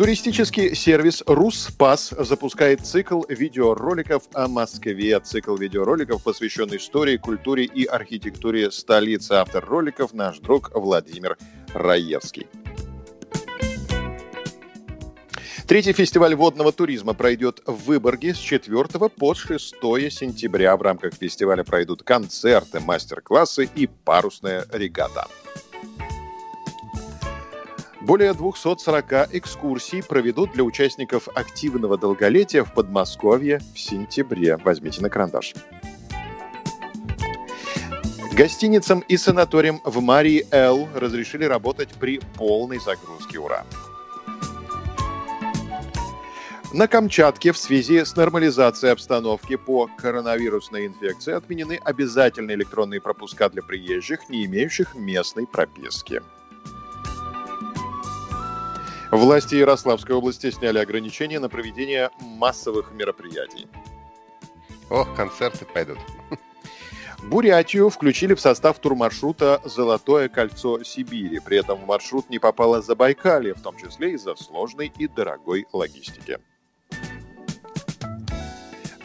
Туристический сервис «Руспас» запускает цикл видеороликов о Москве. Цикл видеороликов, посвященный истории, культуре и архитектуре столицы. Автор роликов – наш друг Владимир Раевский. Третий фестиваль водного туризма пройдет в Выборге с 4 по 6 сентября. В рамках фестиваля пройдут концерты, мастер-классы и парусная регата. Более 240 экскурсий проведут для участников активного долголетия в Подмосковье в сентябре. Возьмите на карандаш. Гостиницам и санаториям в Марии Эл разрешили работать при полной загрузке. Ура! На Камчатке в связи с нормализацией обстановки по коронавирусной инфекции отменены обязательные электронные пропуска для приезжих, не имеющих местной прописки. Власти Ярославской области сняли ограничения на проведение массовых мероприятий. Ох, концерты пойдут. Бурятию включили в состав турмаршрута «Золотое кольцо Сибири». При этом в маршрут не попало Забайкалье, в том числе из-за сложной и дорогой логистики.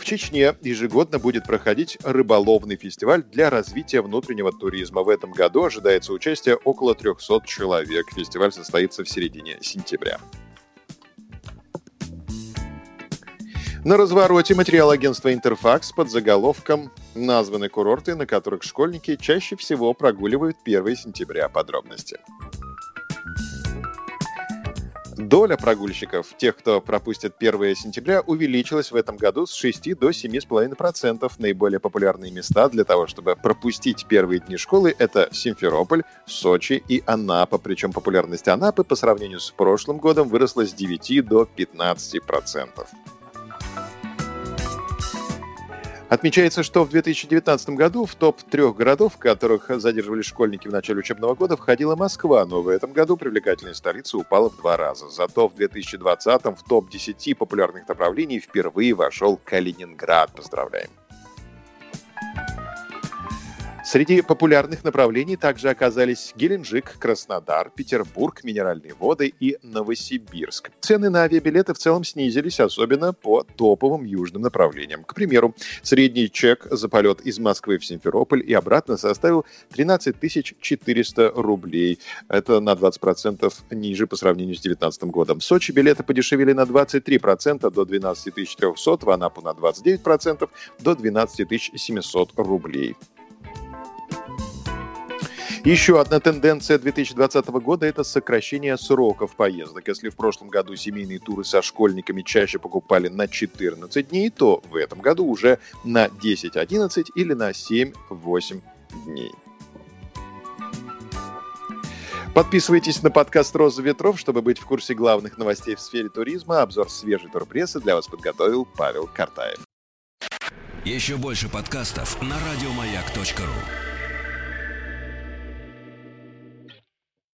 Чечне ежегодно будет проходить рыболовный фестиваль для развития внутреннего туризма. В этом году ожидается участие около 300 человек. Фестиваль состоится в середине сентября. На развороте материал агентства «Интерфакс» под заголовком названы курорты, на которых школьники чаще всего прогуливают 1 сентября. Подробности. Доля прогульщиков, тех, кто пропустит 1 сентября, увеличилась в этом году с 6 до 7,5%. Наиболее популярные места для того, чтобы пропустить первые дни школы, это Симферополь, Сочи и Анапа. Причем популярность Анапы по сравнению с прошлым годом выросла с 9 до 15%. Отмечается, что в 2019 году в топ трех городов, в которых задерживались школьники в начале учебного года, входила Москва, но в этом году привлекательность столицы упала в два раза. Зато в 2020 в топ 10 популярных направлений впервые вошел Калининград. Поздравляем! Среди популярных направлений также оказались Геленджик, Краснодар, Петербург, Минеральные воды и Новосибирск. Цены на авиабилеты в целом снизились, особенно по топовым южным направлениям. К примеру, средний чек за полет из Москвы в Симферополь и обратно составил 13 400 рублей. Это на 20% ниже по сравнению с 2019 годом. В Сочи билеты подешевели на 23% до 12 300, в Анапу на 29% до 12 700 рублей. Еще одна тенденция 2020 года – это сокращение сроков поездок. Если в прошлом году семейные туры со школьниками чаще покупали на 14 дней, то в этом году уже на 10-11 или на 7-8 дней. Подписывайтесь на подкаст «Роза ветров», чтобы быть в курсе главных новостей в сфере туризма. Обзор свежей турпрессы для вас подготовил Павел Картаев. Еще больше подкастов на радиомаяк.ру